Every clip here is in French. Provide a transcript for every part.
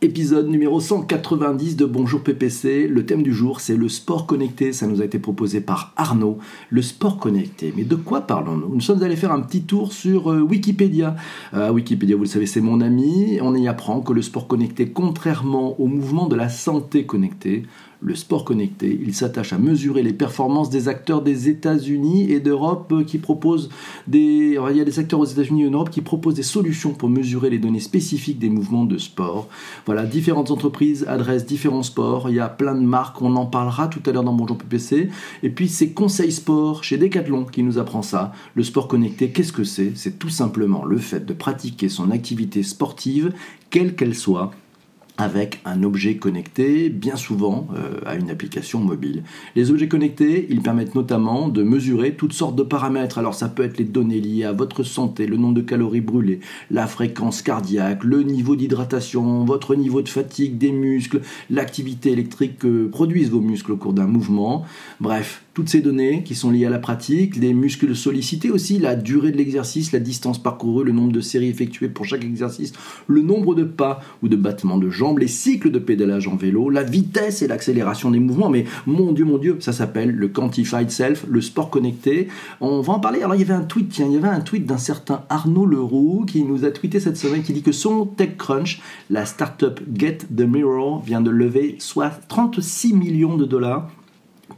Épisode numéro 190 de Bonjour PPC. Le thème du jour, c'est le sport connecté. Ça nous a été proposé par Arnaud. Le sport connecté. Mais de quoi parlons-nous? Nous sommes allés faire un petit tour sur euh, Wikipédia. Euh, Wikipédia, vous le savez, c'est mon ami. On y apprend que le sport connecté, contrairement au mouvement de la santé connectée, le sport connecté. Il s'attache à mesurer les performances des acteurs des États-Unis et d'Europe qui proposent des. il y a des acteurs aux États-Unis et en qui proposent des solutions pour mesurer les données spécifiques des mouvements de sport. Voilà, différentes entreprises adressent différents sports. Il y a plein de marques, on en parlera tout à l'heure dans Bonjour PPC. Et puis c'est Conseil Sport chez Decathlon qui nous apprend ça. Le sport connecté, qu'est-ce que c'est? C'est tout simplement le fait de pratiquer son activité sportive, quelle qu'elle soit, avec un objet connecté, bien souvent euh, à une application mobile. Les objets connectés, ils permettent notamment de mesurer toutes sortes de paramètres. Alors ça peut être les données liées à votre santé, le nombre de calories brûlées, la fréquence cardiaque, le niveau d'hydratation, votre niveau de fatigue des muscles, l'activité électrique que produisent vos muscles au cours d'un mouvement. Bref, toutes ces données qui sont liées à la pratique, les muscles sollicités aussi, la durée de l'exercice, la distance parcourue, le nombre de séries effectuées pour chaque exercice, le nombre de pas ou de battements de jambes, les cycles de pédalage en vélo, la vitesse et l'accélération des mouvements. Mais mon Dieu, mon Dieu, ça s'appelle le Quantified Self, le sport connecté. On va en parler. Alors il y avait un tweet, il y avait un tweet d'un certain Arnaud Leroux qui nous a tweeté cette semaine qui dit que son TechCrunch, la startup Get the Mirror, vient de lever soit 36 millions de dollars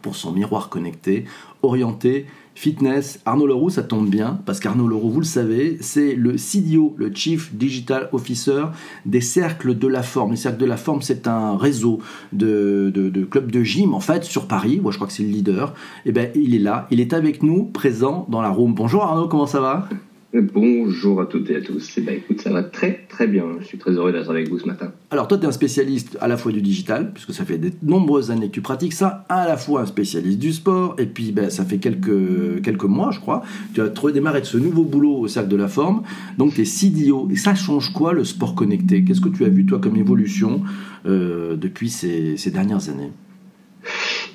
pour son miroir connecté, orienté fitness. Arnaud Leroux, ça tombe bien, parce qu'Arnaud Leroux, vous le savez, c'est le CDO, le Chief Digital Officer des Cercles de la Forme. Les Cercles de la Forme, c'est un réseau de, de, clubs de gym, en fait, sur Paris. Moi, je crois que c'est le leader. Et eh bien, il est là, il est avec nous, présent dans la room. Bonjour Arnaud, comment ça va? Bonjour à toutes et à tous. Eh ben, ça va très très bien. Je suis très heureux d'être avec vous ce matin. Alors toi, tu es un spécialiste à la fois du digital, puisque ça fait de nombreuses années que tu pratiques ça, à la fois un spécialiste du sport, et puis ben, ça fait quelques, quelques mois, je crois, tu as redémarré de ce nouveau boulot au Cercle de la Forme, donc tu es CDO. Et ça change quoi le sport connecté? Qu'est-ce que tu as vu toi comme évolution euh, depuis ces dernières années?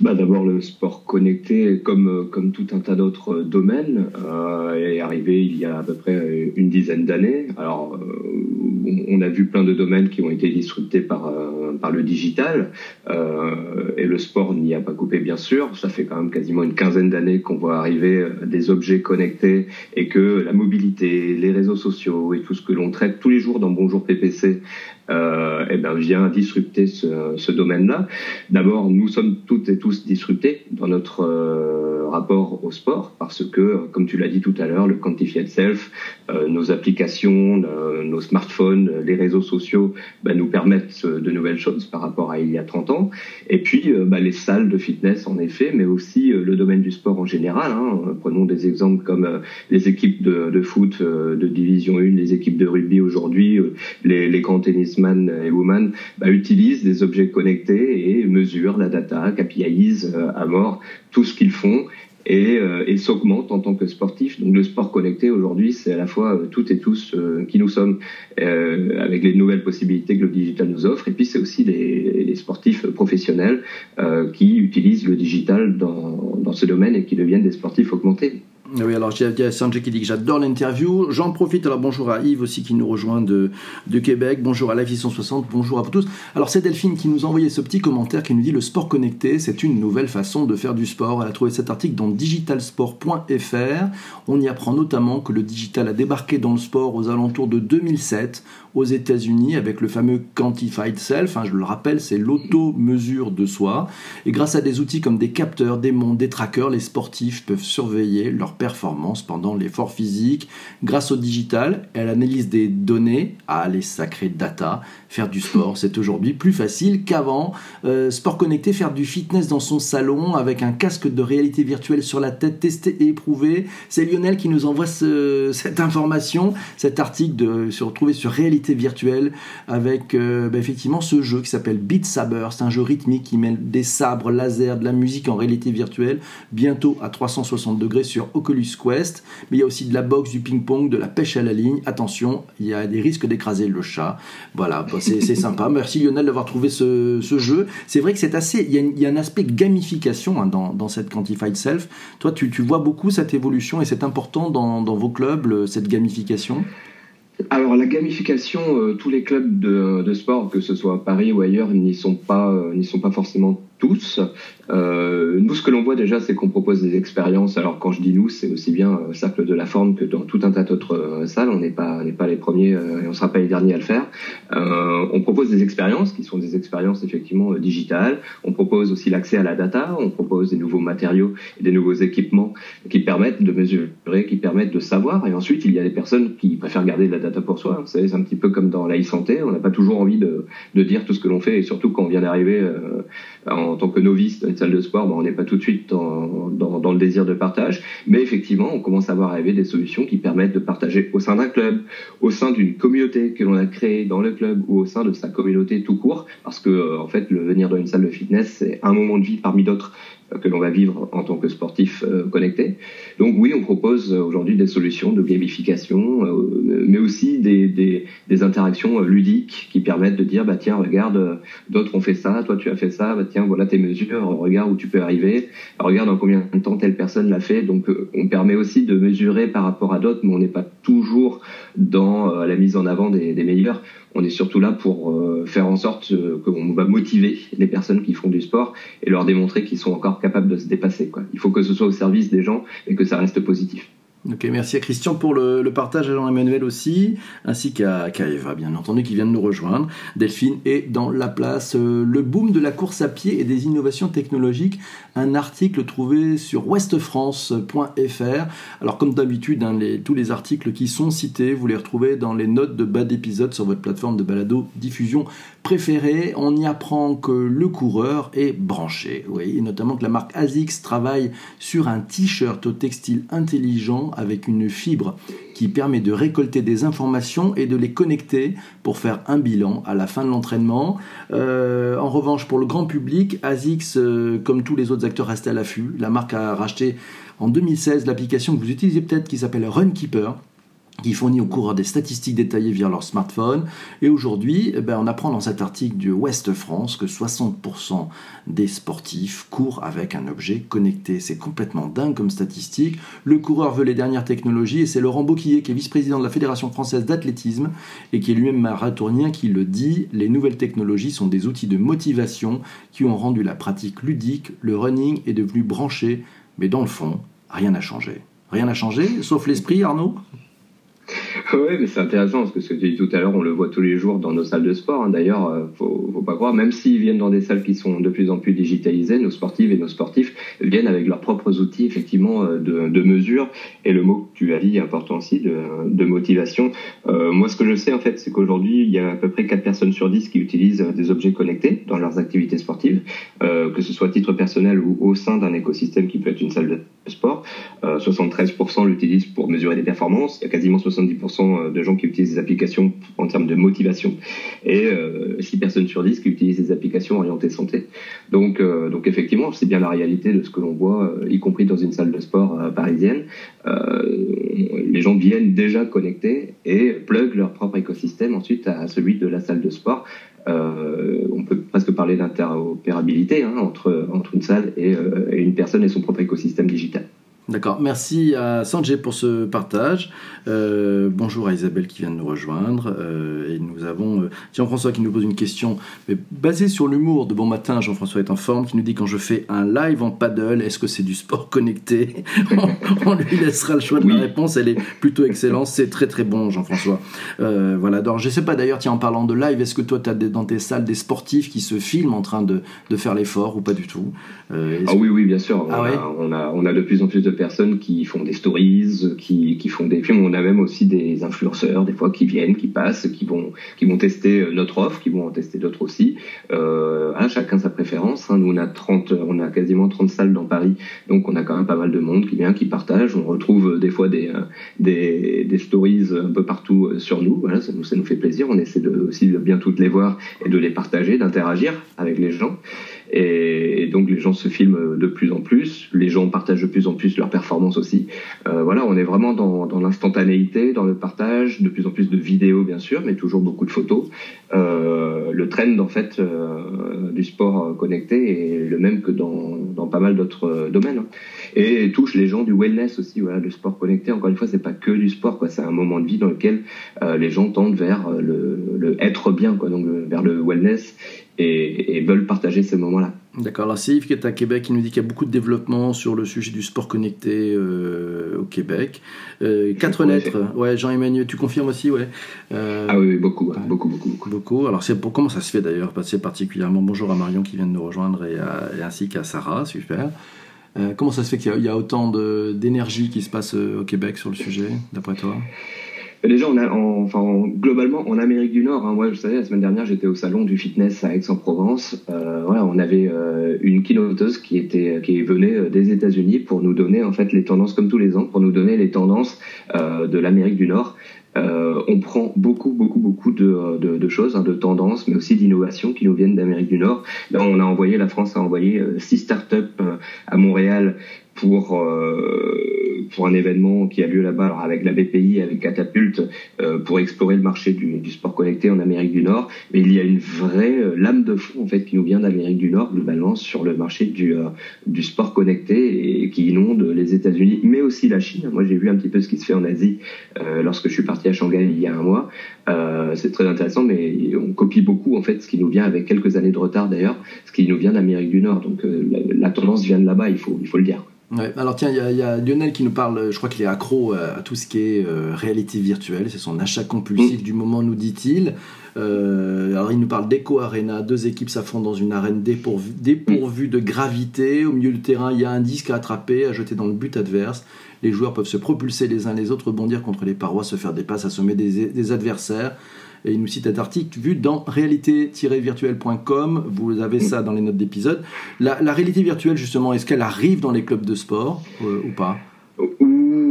Bah, D'abord, le sport connecté, comme, comme tout un tas d'autres domaines, euh, est arrivé il y a à peu près une dizaine d'années. Alors, euh, on a vu plein de domaines qui ont été disruptés par, euh, par le digital, euh, et le sport n'y a pas coupé, bien sûr. Ça fait quand même quasiment une quinzaine d'années qu'on voit arriver euh, des objets connectés et que la mobilité, les réseaux sociaux et tout ce que l'on traite tous les jours dans Bonjour PPC euh, eh ben, vient disrupter ce, ce domaine-là. D'abord, nous sommes toutes et tous disruptés dans notre euh, rapport au sport parce que, comme tu l'as dit tout à l'heure, le Quantified Self, euh, nos applications, euh, nos smartphones, les réseaux sociaux ben, nous permettent de nouvelles choses par rapport à il y a 30 ans. Et puis, ben, les salles de fitness, en effet, mais aussi le domaine du sport en général. Hein. Prenons des exemples comme les équipes de, de foot de division 1, les équipes de rugby aujourd'hui, les, les grands tennis man et woman bah, utilisent des objets connectés et mesurent la data, capitalisent euh, à mort tout ce qu'ils font et, euh, et s'augmentent en tant que sportifs. Donc le sport connecté aujourd'hui, c'est à la fois euh, toutes et tous qui nous sommes, avec les nouvelles possibilités que le digital nous offre, et puis c'est aussi les, sportifs professionnels qui utilisent le digital dans ce domaine et qui deviennent des sportifs augmentés. Oui, alors il y a Sanjay qui dit que j'adore l'interview. J'en profite, alors bonjour à Yves aussi qui nous rejoint de, de Québec. Bonjour à la vie 160, bonjour à vous tous. Alors c'est Delphine qui nous a envoyé ce petit commentaire qui nous dit le sport connecté, c'est une nouvelle façon de faire du sport. Elle a trouvé cet article dans digitalsport.fr. On y apprend notamment que le digital a débarqué dans le sport aux alentours de 2007 aux États-Unis avec le fameux Quantified Self. Hein, je le rappelle, c'est l'auto-mesure de soi. Et grâce à des outils comme des capteurs, des montres, des trackers, les sportifs peuvent surveiller leur performance pendant l'effort physique. Grâce au digital, elle analyse des données, ah les sacrées data, faire du sport, c'est aujourd'hui plus facile qu'avant. Euh, sport connecté, faire du fitness dans son salon avec un casque de réalité virtuelle sur la tête, testé et éprouvé. C'est Lionel qui nous envoie cette information, cet article de se retrouver sur réalité virtuelle avec euh, bah, effectivement ce jeu qui s'appelle Beat Saber. C'est un jeu rythmique qui mêle des sabres, laser, de la musique en réalité virtuelle, bientôt à 360 degrés sur Oculus Quest, mais il y a aussi de la boxe, du ping-pong, de la pêche à la ligne. Attention, il y a des risques d'écraser le chat. Voilà, c'est sympa. Merci Lionel d'avoir trouvé ce, jeu. C'est vrai que c'est assez. Il y, a, un aspect gamification hein, dans, cette Quantified Self. Toi, tu, vois beaucoup cette évolution et c'est important dans, vos clubs, cette gamification? Alors la gamification, euh, tous les clubs de, sport, que ce soit à Paris ou ailleurs, n'y sont pas, euh, n'y sont pas forcément tous. Euh, nous, ce que l'on voit déjà, c'est qu'on propose des expériences. Alors, quand je dis nous, c'est aussi bien Cercle de la Forme que dans tout un tas d'autres salles. On n'est pas, n'est pas les premiers et on sera pas les derniers à le faire. On propose des expériences qui sont des expériences effectivement digitales. On propose aussi l'accès à la data. On propose des nouveaux matériaux et des nouveaux équipements qui permettent de mesurer, qui permettent de savoir. Et ensuite, il y a des personnes qui préfèrent garder de la pour soi. C'est un petit peu comme dans la e-santé. On n'a pas toujours envie de, dire tout ce que l'on fait et surtout quand on vient d'arriver en tant que novice dans une salle de sport, ben, on n'est pas tout de suite dans, dans, le désir de partage, mais effectivement, on commence à voir arriver des solutions qui permettent de partager au sein d'un club, au sein d'une communauté que l'on a créée dans le club ou au sein de sa communauté tout court, parce que euh, en fait, le venir dans une salle de fitness, c'est un moment de vie parmi d'autres euh, que l'on va vivre en tant que sportif euh, connecté. Donc oui, on propose aujourd'hui des solutions de gamification, mais aussi des, des, interactions ludiques qui permettent de dire bah tiens regarde d'autres ont fait ça, toi tu as fait ça, bah tiens voilà tes mesures, regarde où tu peux arriver, regarde en combien de temps telle personne l'a fait. Donc on permet aussi de mesurer par rapport à d'autres, mais on n'est pas toujours dans la mise en avant des meilleurs on est surtout là pour euh, faire en sorte euh, qu'on va motiver les personnes qui font du sport et leur démontrer qu'ils sont encore capables de se dépasser. Il faut que ce soit au service des gens et que ça reste positif. Ok, merci à Christian pour le, le partage, à Jean-Emmanuel aussi, ainsi qu'à Eva, bien entendu, qui vient de nous rejoindre. Delphine est dans la place. Euh, le boom de la course à pied et des innovations technologiques, un article trouvé sur westfrance.fr. Alors, comme d'habitude, hein, tous les articles qui sont cités, vous les retrouvez dans les notes de bas d'épisode sur votre plateforme de balado diffusion préférée. On y apprend que le coureur est branché, oui, et notamment que la marque ASICS travaille sur un t-shirt au textile intelligent avec une fibre qui permet de récolter des informations et de les connecter pour faire un bilan à la fin de l'entraînement. Euh, en revanche, pour le grand public, ASICS, euh, comme tous les autres acteurs, restent à l'affût. La marque a racheté en 2016 l'application que vous utilisez peut-être qui s'appelle Runkeeper qui fournit aux coureurs des statistiques détaillées via leur smartphone. Et aujourd'hui, eh ben, on apprend dans cet article du Ouest France que 60% des sportifs courent avec un objet connecté. C'est complètement dingue comme statistique. Le coureur veut les dernières technologies et c'est Laurent Boquillet, qui est vice-président de la Fédération française d'athlétisme et qui est lui-même marathonien, qui le dit. Les nouvelles technologies sont des outils de motivation qui ont rendu la pratique ludique. Le running est devenu branché, mais dans le fond, rien n'a changé. Rien n'a changé, sauf l'esprit, Arnaud? Oui, mais c'est intéressant parce que ce que tu dis tout à l'heure, on le voit tous les jours dans nos salles de sport. Hein. D'ailleurs, euh, faut, faut pas croire, même s'ils viennent dans des salles qui sont de plus en plus digitalisées, nos sportives et nos sportifs viennent avec leurs propres outils effectivement euh, de, mesure. Et le mot que tu as dit est important aussi de, motivation. Euh, moi, ce que je sais en fait, c'est qu'aujourd'hui, il y a à peu près 4 personnes sur 10 qui utilisent des objets connectés dans leurs activités sportives, euh, que ce soit à titre personnel ou au sein d'un écosystème qui peut être une salle de sport. 73% l'utilisent pour mesurer des performances. Il y a quasiment 70% euh, de gens qui utilisent des applications en termes de motivation et euh, 6 personnes sur 10 qui utilisent des applications orientées santé. Donc, euh, donc effectivement, c'est bien la réalité de ce que l'on voit, euh, y compris dans une salle de sport parisienne. les gens viennent déjà connectés et plug leur propre écosystème ensuite à celui de la salle de sport. on peut presque parler d'interopérabilité hein, entre, entre une salle et une personne et son propre écosystème digital. D'accord. Merci à Sanjay pour ce partage. Euh, bonjour à Isabelle qui vient de nous rejoindre. Euh, et nous avons euh, Jean-François qui nous pose une question mais basée sur l'humour de Bon Matin. Jean-François est en forme qui nous dit quand je fais un live en paddle, est-ce que c'est du sport connecté on, lui laissera le choix de la réponse. Elle est plutôt excellente. C'est très très bon, Jean-François. Voilà. Donc, je sais pas d'ailleurs, tiens, en parlant de live, est-ce que toi tu as des, dans tes salles des sportifs qui se filment en train de, de faire l'effort ou pas du tout? Ah oui, oui, bien sûr. Ah a, on, a, on a de plus en plus de personnes qui font des stories, qui, qui font des films. On a même aussi des influenceurs, des fois, qui viennent, qui passent, qui vont, qui vont tester euh, notre offre, qui vont en tester d'autres aussi. Euh, chacun sa préférence. Hein. Nous, on a 30, on a quasiment 30 salles dans Paris, donc on a quand même pas mal de monde qui vient, qui partage. On retrouve euh, des fois des, euh, des, stories un peu partout sur nous. Ça nous, ça nous fait plaisir. On essaie aussi de bien toutes les voir et de les partager, d'interagir avec les gens. Et, donc les gens se filment de plus en plus, les gens partagent de plus en plus leurs performances aussi. Euh, voilà, on est vraiment dans, dans l'instantanéité, dans le partage, de plus en plus de vidéos bien sûr, mais toujours beaucoup de photos. Euh, le trend en fait du sport connecté est le même que dans, dans pas mal d'autres domaines hein. et touche les gens du wellness aussi. Voilà, le sport connecté. Encore une fois, c'est pas que du sport, quoi. C'est un moment de vie dans lequel les gens tendent vers le, le être bien, quoi, donc vers le wellness et, veulent partager ces moments-là. D'accord. Alors, c'est Yves qui est à Québec qui nous dit qu'il y a beaucoup de développement sur le sujet du sport connecté euh, au Québec. Euh, quatre lettres. Ouais, Jean-Emmanuel, tu confirmes aussi, ouais. Euh, ah oui, beaucoup, beaucoup, beaucoup, beaucoup, beaucoup. Alors, c'est pour comment ça se fait d'ailleurs? C'est particulièrement bonjour à Marion qui vient de nous rejoindre et, ainsi qu'à Sarah, super. comment ça se fait qu'il y, y, a autant d'énergie qui se passe au Québec sur le sujet, d'après toi? Déjà, on a, enfin, globalement, en Amérique du Nord, hein, moi, je savais, la semaine dernière, j'étais au salon du fitness à Aix-en-Provence. Euh, voilà, on avait euh, une keynoteuse qui était, qui venait euh, des États-Unis pour nous donner en fait les tendances, comme tous les ans, pour nous donner les tendances euh, de l'Amérique du Nord. Euh, on prend beaucoup, beaucoup, beaucoup de, de, de choses, hein, de tendances, mais aussi d'innovations qui nous viennent d'Amérique du Nord. Là, on a envoyé, la France a envoyé six startups à Montréal pour pour un événement qui a lieu là-bas, alors avec la BPI, avec Catapulte, euh, pour explorer le marché du, du, sport connecté en Amérique du Nord. Mais il y a une vraie euh, lame de fond en fait qui nous vient d'Amérique du Nord globalement sur le marché du, euh, du sport connecté et qui inonde les États-Unis, mais aussi la Chine. Moi, j'ai vu un petit peu ce qui se fait en Asie lorsque je suis parti à Shanghai il y a un mois. c'est très intéressant, mais on copie beaucoup en fait ce qui nous vient avec quelques années de retard d'ailleurs, ce qui nous vient d'Amérique du Nord. Donc la, la, tendance vient de là-bas, il faut, il faut le dire. Ouais, alors tiens, il y, a Lionel qui nous parle, je crois qu'il est accro à, tout ce qui est euh, réalité virtuelle, c'est son achat compulsif mm. du moment, nous dit-il. Euh, alors il nous parle d'Eco Arena, deux équipes s'affrontent dans une arène dépourvue, dépourvue de gravité, au milieu du terrain il y a un disque à attraper, à jeter dans le but adverse. Les joueurs peuvent se propulser les uns les autres, rebondir contre les parois, se faire des passes, assommer des, des adversaires. Et il nous cite cet article vu dans réalité-virtuelle.com. Vous avez ça dans les notes d'épisode. La, réalité virtuelle, justement, est-ce qu'elle arrive dans les clubs de sport euh, ou pas?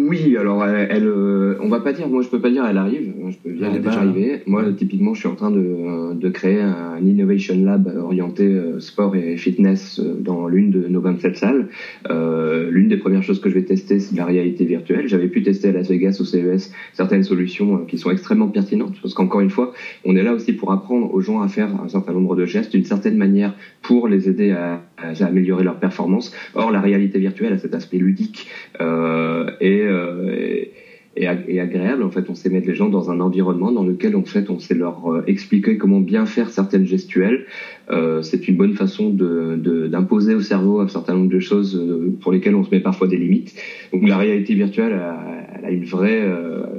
Oui, alors elle, euh, on va pas dire, moi je peux pas dire elle arrive, je peux est déjà arrivée. Moi typiquement je suis en train de, de créer un innovation lab orienté euh, sport et fitness euh, dans l'une de nos 27 salles. Euh, l'une des premières choses que je vais tester c'est la réalité virtuelle. J'avais pu tester à Las Vegas au CES certaines solutions qui sont extrêmement pertinentes parce qu'encore une fois on est là aussi pour apprendre aux gens à faire un certain nombre de gestes d'une certaine manière pour les aider à, à, améliorer leur performance. Or la réalité virtuelle a cet aspect ludique et et, et, agréable. En fait, on sait mettre les gens dans un environnement dans lequel, en fait, on sait leur euh, expliquer comment bien faire certaines gestuelles. Euh, c'est une bonne façon d'imposer de, au cerveau un certain nombre de choses euh, pour lesquelles on se met parfois des limites. Donc, la réalité virtuelle, elle a une vraie,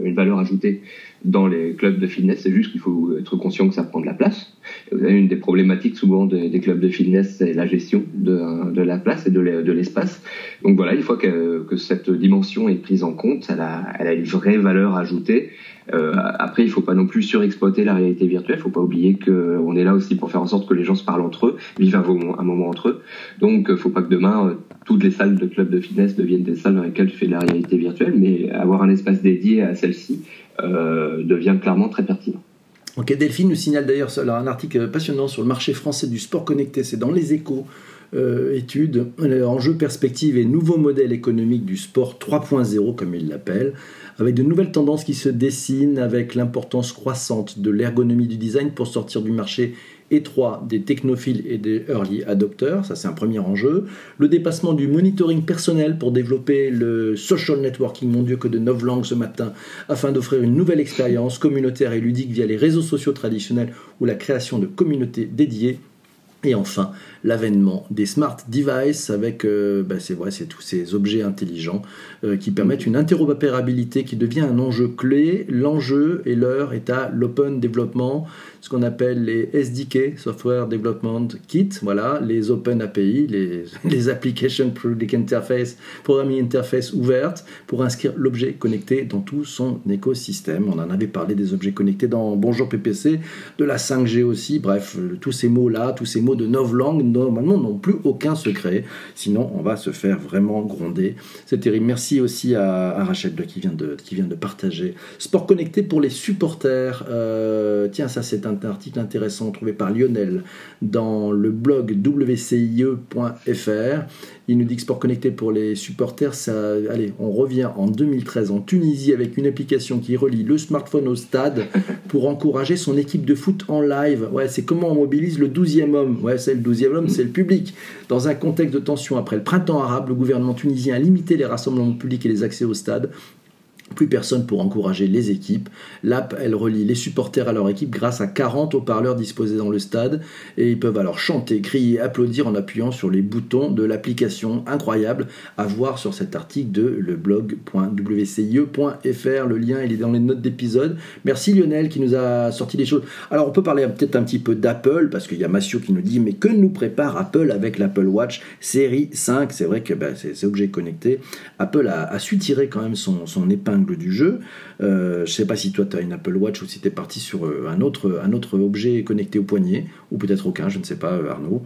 une valeur ajoutée dans les clubs de fitness. C'est juste qu'il faut être conscient que ça prend de la place. Une des problématiques souvent des, clubs de fitness, c'est la gestion de, la place et de l'espace. Donc voilà, une fois que, cette dimension est prise en compte, elle a, une vraie valeur ajoutée. Euh, après, il faut pas non plus surexploiter la réalité virtuelle. Il faut pas oublier qu'on est là aussi pour faire en sorte que les gens se parlent entre eux, vivent un moment, entre eux. Donc, faut pas que demain euh, toutes les salles de clubs de fitness deviennent des salles dans lesquelles tu fais de la réalité virtuelle, mais avoir un espace dédié à celle-ci devient clairement très pertinent. Ok, Delphine nous signale d'ailleurs un article passionnant sur le marché français du sport connecté. C'est dans les échos. Euh, études, enjeux, perspectives et nouveaux modèles économiques du sport 3.0, comme il l'appelle, avec de nouvelles tendances qui se dessinent, avec l'importance croissante de l'ergonomie du design pour sortir du marché étroit des technophiles et des early adopters, ça c'est un premier enjeu. Le dépassement du monitoring personnel pour développer le social networking, mon Dieu que de neuf langues ce matin, afin d'offrir une nouvelle expérience communautaire et ludique via les réseaux sociaux traditionnels ou la création de communautés dédiées. Et enfin, l'avènement des smart devices avec, euh, bah, c'est vrai, c'est tous ces objets intelligents euh, qui permettent une interopérabilité qui devient un enjeu clé. L'enjeu et l'heure est à l'open development, ce qu'on appelle les SDK, Software Development Kit, voilà, les Open API, les, les Application Product Interface, Programming Interface ouvertes pour inscrire l'objet connecté dans tout son écosystème. On en avait parlé des objets connectés dans Bonjour PPC, de la 5G aussi, bref, tous ces mots-là, tous ces mots mots de novlangue, normalement, n'ont plus aucun secret. Sinon, on va se faire vraiment gronder. C'est terrible. Merci aussi à, Rachel qui vient, de, qui vient de partager. Sport connecté pour les supporters. Euh, tiens, ça, c'est un article intéressant trouvé par Lionel dans le blog wcie.fr. Il nous dit que Sport Connecté pour les supporters, ça, allez, on revient en 2013 en Tunisie avec une application qui relie le smartphone au stade pour encourager son équipe de foot en live. Ouais, c'est comment on mobilise le 12e homme. Ouais, c'est le 12e homme, c'est le public. Dans un contexte de tension après le printemps arabe, le gouvernement tunisien a limité les rassemblements publics et les accès au stade plus personne pour encourager les équipes. L'app, elle relie les supporters à leur équipe grâce à 40 haut-parleurs disposés dans le stade et ils peuvent alors chanter, crier, applaudir en appuyant sur les boutons de l'application. Incroyable à voir sur cet article de leblog.wcie.fr. Le lien, il est dans les notes d'épisode. Merci Lionel qui nous a sorti des choses. Alors on peut parler peut-être un petit peu d'Apple parce qu'il y a Massio qui nous dit mais que nous prépare Apple avec l'Apple Watch série 5 C'est vrai que ben, c'est objet connecté. Apple a, su tirer quand même son, son épingle du jeu. Euh, je sais pas si toi tu as une Apple Watch ou si tu es parti sur euh, un autre, un autre objet connecté au poignet, ou peut-être aucun, je ne sais pas, euh, Arnaud.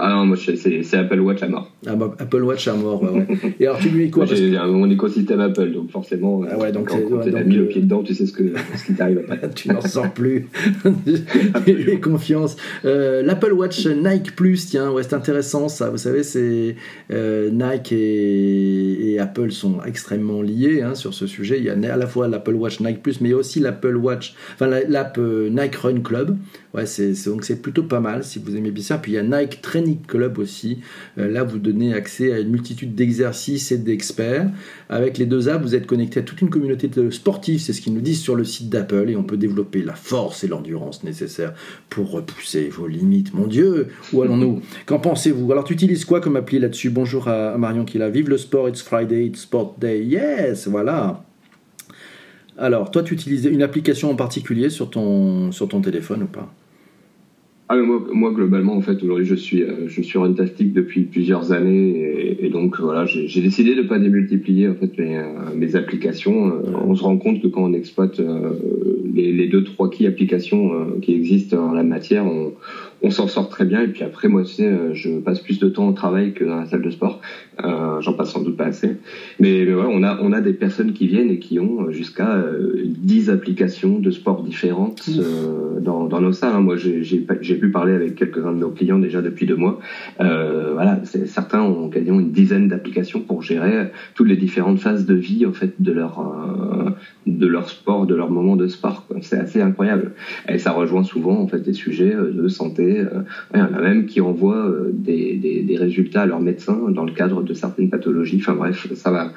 Ah non, moi c'est Apple Watch à mort. Ah bah, Apple Watch à mort, ouais, Et alors tu lui dis quoi J'ai mon écosystème Apple, donc forcément, ah ouais, donc, quand, tu as mis le pied dedans, tu sais ce, que, ce qui t'arrive après. tu n'en sors plus. J'ai confiance. Euh, L'Apple Watch Nike Plus, tiens, ouais, c'est intéressant ça. Vous savez, c'est euh, Nike et, et, Apple sont extrêmement liés hein, sur ce sujet. Il y a à la fois l'Apple Watch Nike Plus, mais aussi l'Apple Watch, enfin l'app euh, Nike Run Club. Ouais, c'est donc c'est plutôt pas mal si vous aimez bien ça. Puis il y a Nike Training Club aussi. Euh, là, vous donnez accès à une multitude d'exercices et d'experts. Avec les deux apps, vous êtes connecté à toute une communauté de sportifs, c'est ce qu'ils nous disent sur le site d'Apple, et on peut développer la force et l'endurance nécessaires pour repousser vos limites. Mon Dieu, où allons-nous? Qu'en pensez-vous? Alors, tu utilises quoi comme appli là-dessus? Bonjour à Marion qui la Vive le sport, it's Friday, it's Sport Day. Yes, voilà. Alors, toi, tu utilises une application en particulier sur ton, sur ton téléphone ou pas? Ah, moi, moi, globalement, en fait, aujourd'hui, je suis, euh, je suis runtastic depuis plusieurs années et, donc voilà, j'ai décidé de pas démultiplier en fait mes, euh, mes applications. Euh, on se rend compte que quand on exploite les, les deux trois key applications qui existent en la matière, on, on s'en sort très bien. Et puis après, moi, tu sais, euh, je passe plus de temps au travail que dans la salle de sport. Euh, J'en passe sans doute pas assez. Mais, on a, on a des personnes qui viennent et qui ont jusqu'à euh, 10 applications de sport différentes euh, dans, dans, nos salles. Hein. Moi, j'ai pu parler avec quelques-uns de nos clients déjà depuis deux mois. Voilà, certains ont quasiment une dizaine d'applications pour gérer toutes les différentes phases de vie en fait de leur de leur sport, de leur moment de sport. C'est assez incroyable. Et ça rejoint souvent en fait des sujets de santé il y en a même qui envoient euh, des, des, résultats à leurs médecins dans le cadre de certaines pathologies. Enfin bref, ça va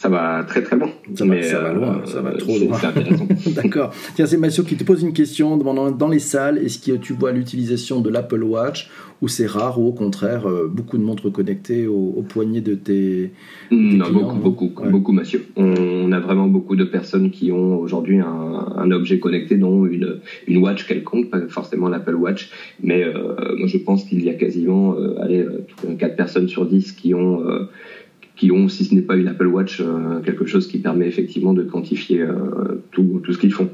ça va très très loin. Ça, va, ça va loin, ça va euh, trop loin. D'accord. Tiens, c'est Mathieu qui te pose une question demandant dans les salles, est-ce que tu vois l'utilisation de l'Apple Watch ou c'est rare ou au contraire beaucoup de montres connectées au, poignet de tes, non, beaucoup, beaucoup, beaucoup, Mathieu. On, a vraiment beaucoup de personnes qui ont aujourd'hui un, un, objet connecté, dont une, une watch quelconque, pas forcément l'Apple Watch, mais moi je pense qu'il y a quasiment allez, 4 personnes sur 10 qui ont qui ont, si ce n'est pas une Apple Watch, euh, quelque chose qui permet effectivement de quantifier euh, tout, tout ce qu'ils font.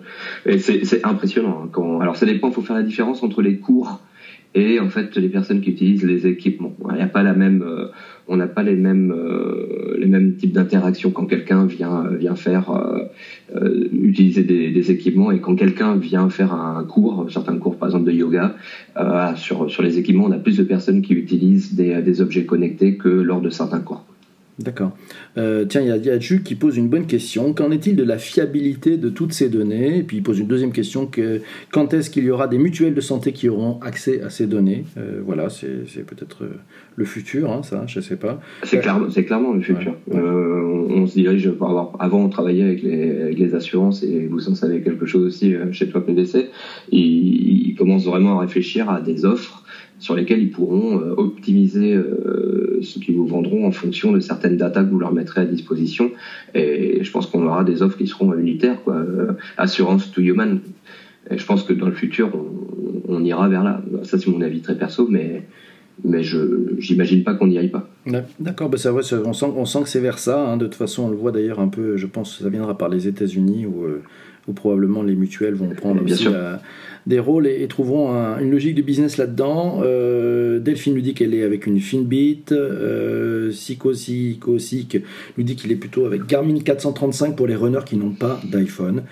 Et c'est impressionnant. Hein, quand, alors ça dépend, il faut faire la différence entre les cours et en fait les personnes qui utilisent les équipements. Il n'y a pas la même, euh, on n'a pas les mêmes, les mêmes types d'interactions quand quelqu'un vient vient faire utiliser des, des, équipements et quand quelqu'un vient faire un cours, certains cours par exemple de yoga, sur sur les équipements, on a plus de personnes qui utilisent des, des objets connectés que lors de certains cours. D'accord. Euh, tiens, il y, a Jules qui pose une bonne question. Qu'en est-il de la fiabilité de toutes ces données? Et puis il pose une deuxième question que, quand est-ce qu'il y aura des mutuelles de santé qui auront accès à ces données? Euh, Voilà, c'est peut-être euh, le futur, hein, ça, je ne sais pas. C'est clairement, clairement le futur. on, se dirige. Avant, on travaillait avec les, assurances et vous en savez quelque chose aussi chez toi PDC. Ils, ils commencent vraiment à réfléchir à des offres sur lesquels ils pourront euh, optimiser euh, ce qu'ils vous vendront en fonction de certaines datas que vous leur mettrez à disposition. Et je pense qu'on aura des offres qui seront unitaires, quoi. Euh, assurance to human. Et je pense que dans le futur, on, ira vers là. Ça, c'est mon avis très perso, mais mais je j'imagine pas qu'on n'y aille pas. D'accord, bah ça, on, sent, on sent que c'est vers ça. Hein. De toute façon, on le voit d'ailleurs un peu, je pense que ça viendra par les États-Unis où probablement les mutuelles vont prendre aussi des rôles et, trouveront une logique de business là-dedans. Euh, Delphine nous dit qu'elle est avec une Finbit. Euh, Sico nous dit qu'il est plutôt avec Garmin 435 pour les runners qui n'ont pas d'iPhone.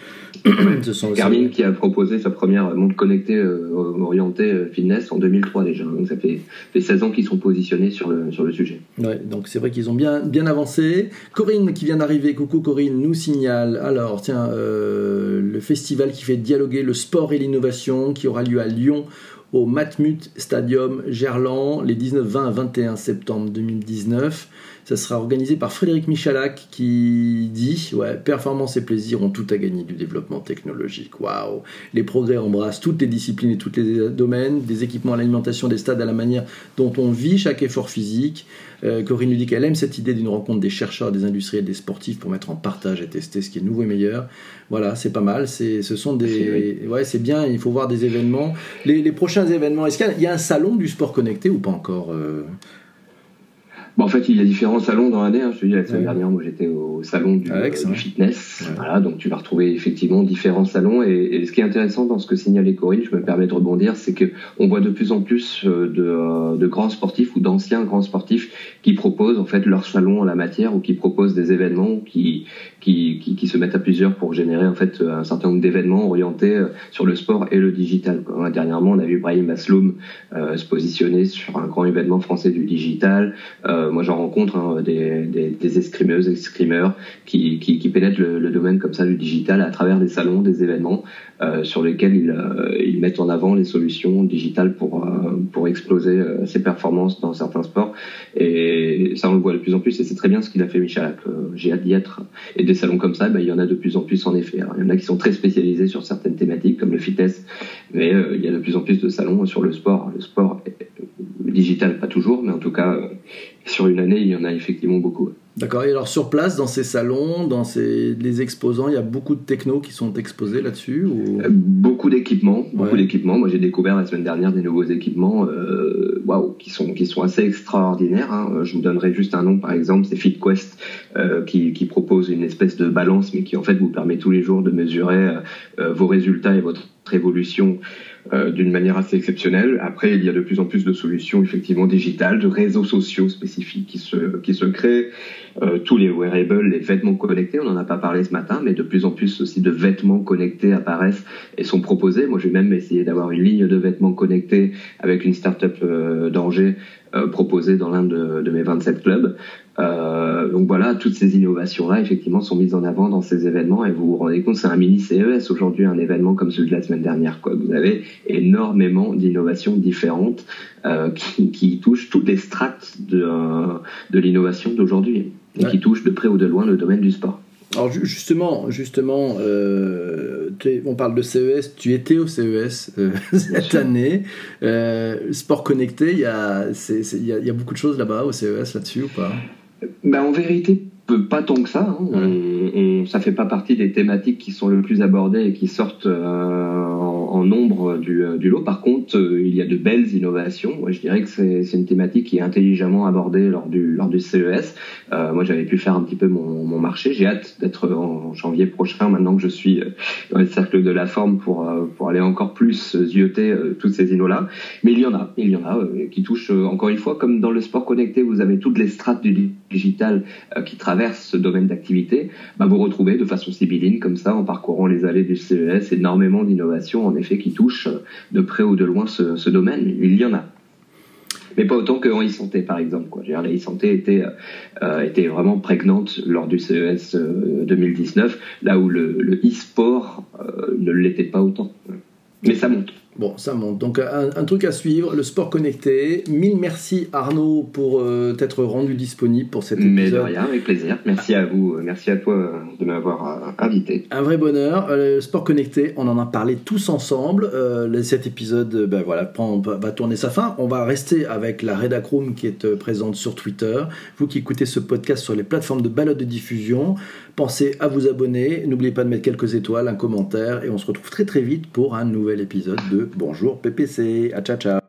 Garmin qui a proposé sa première montre connectée euh, orientée euh, fitness en 2003 déjà. Donc ça fait, 16 ans qu'ils sont positionnés sur le, sur le sujet. Ouais, donc c'est vrai qu'ils ont bien, bien avancé. Corinne qui vient d'arriver, coucou Corinne, nous signale alors tiens euh, le festival qui fait dialoguer le sport et l'innovation qui aura lieu à Lyon au Matmut Stadium Gerland les 19, 20 à 21 septembre 2019. Ça sera organisé par Frédéric Michalak qui dit ouais, Performance et plaisir ont tout à gagner du développement technologique. Waouh Les progrès embrassent toutes les disciplines et tous les domaines, des équipements à l'alimentation des stades à la manière dont on vit chaque effort physique. Euh, Corinne nous dit qu'elle aime cette idée d'une rencontre des chercheurs, des industriels, des sportifs pour mettre en partage et tester ce qui est nouveau et meilleur. Voilà, c'est pas mal. C'est, ce sont des, ouais, c'est bien. Il faut voir des événements. Les, prochains événements. Est-ce qu'il y a, un salon du sport connecté ou pas encore euh? En fait, il y a différents salons dans l'année. Hein. Je te dis, la semaine dernière, moi, j'étais au salon du, euh, fitness. Voilà, donc tu vas retrouver effectivement différents salons. Et, ce qui est intéressant dans ce que signalait Corinne, je me permets de rebondir, c'est que on voit de plus en plus euh, de, euh, de grands sportifs ou d'anciens grands sportifs qui proposent en fait leur salon en la matière ou qui proposent des événements qui, qui, qui, qui se mettent à plusieurs pour générer en fait un certain nombre d'événements orientés sur le sport et le digital. Dernièrement, on a vu Brahim Asloum euh, se positionner sur un grand événement français du digital. Euh, moi, j'en rencontre hein, des, des, des, escrimeuses, escrimeurs qui, pénètrent le, domaine comme ça du digital à travers des salons, des événements euh, sur lesquels ils, euh, ils, mettent en avant les solutions digitales pour, euh, pour exploser ses performances dans certains sports. Et ça, on le voit de plus en plus. Et c'est très bien ce qu'il a fait Michel. J'ai hâte d'y être. Et des salons comme ça, ben, il y en a de plus en plus en effet. il y en a qui sont très spécialisés sur certaines thématiques comme le fitness, mais il y a de plus en plus de salons sur le sport. Le sport digital, pas toujours, mais en tout cas, sur une année, il y en a effectivement beaucoup. D'accord. Et alors sur place, dans ces salons, dans ces les exposants, il y a beaucoup de technos qui sont exposés là-dessus ou... Euh, beaucoup d'équipements, beaucoup d'équipements. Moi, j'ai découvert la semaine dernière des nouveaux équipements, euh, waouh, qui sont qui sont assez extraordinaires. Hein. Je vous donnerai juste un nom, par exemple, c'est FitQuest, euh, qui, qui propose une espèce de balance, mais qui en fait vous permet tous les jours de mesurer euh, vos résultats et votre évolution euh, d'une manière assez exceptionnelle. Après, il y a de plus en plus de solutions effectivement digitales, de réseaux sociaux spécifiques qui se, qui se créent. Euh, tous les wearables, les vêtements connectés, on n'en a pas parlé ce matin, mais de plus en plus aussi de vêtements connectés apparaissent et sont proposés. Moi, j'ai même essayé d'avoir une ligne de vêtements connectés avec une start-up euh, d'Angers euh, proposée dans l'un de, de, mes 27 clubs. Euh, donc voilà, toutes ces innovations-là, effectivement, sont mises en avant dans ces événements et vous vous rendez compte, c'est un mini CES aujourd'hui, un événement comme celui de la semaine dernière. Quoi. Vous avez énormément d'innovations différentes euh, qui, qui, touchent toutes les strates de, de l'innovation d'aujourd'hui et qui touchent de près ou de loin le domaine du sport. Alors justement, justement, euh, on parle de CES. Tu étais au CES euh, cette année. Euh, sport connecté, il y y a beaucoup de choses là-bas au CES là-dessus ou pas? Ben, en vérité, pas tant que ça. Hein. On, ça fait pas partie des thématiques qui sont le plus abordées et qui sortent euh, en, nombre du, du, lot. Par contre, euh, il y a de belles innovations. Moi, je dirais que c'est une thématique qui est intelligemment abordée lors du, lors du CES. Euh, moi, j'avais pu faire un petit peu mon, mon marché. J'ai hâte d'être en janvier prochain, maintenant que je suis dans le cercle de la forme, pour, pour aller encore plus zioter toutes ces innos-là. Mais il y en a, il y en a qui touchent, encore une fois, comme dans le sport connecté, vous avez toutes les strates du digital qui travaillent ce domaine d'activité, bah, vous retrouvez de façon sibylline comme ça, en parcourant les allées du CES, énormément d'innovations en effet qui touchent de près ou de loin ce, domaine. Il y en a mais pas autant qu'en e-santé par exemple. Quoi. la e-santé était, euh, était vraiment prégnante lors du CES 2019, euh, là où le e-sport euh, ne l'était pas autant. Mais ça monte. Bon, ça monte. Donc un, truc à suivre, le sport connecté. Mille merci Arnaud pour euh, t'être rendu disponible pour cet épisode. Mais de rien, avec plaisir. Merci à vous, merci à toi euh, de m'avoir euh, invité. Un vrai bonheur. le sport connecté, on en a parlé tous ensemble. cet épisode, ben voilà, va tourner sa fin. On va rester avec la Redacroom qui est présente sur Twitter. Vous qui écoutez ce podcast sur les plateformes de balade de diffusion, pensez à vous abonner. N'oubliez pas de mettre quelques étoiles, un commentaire, et on se retrouve très très vite pour un nouvel épisode de Bonjour PPC. À ciao ciao.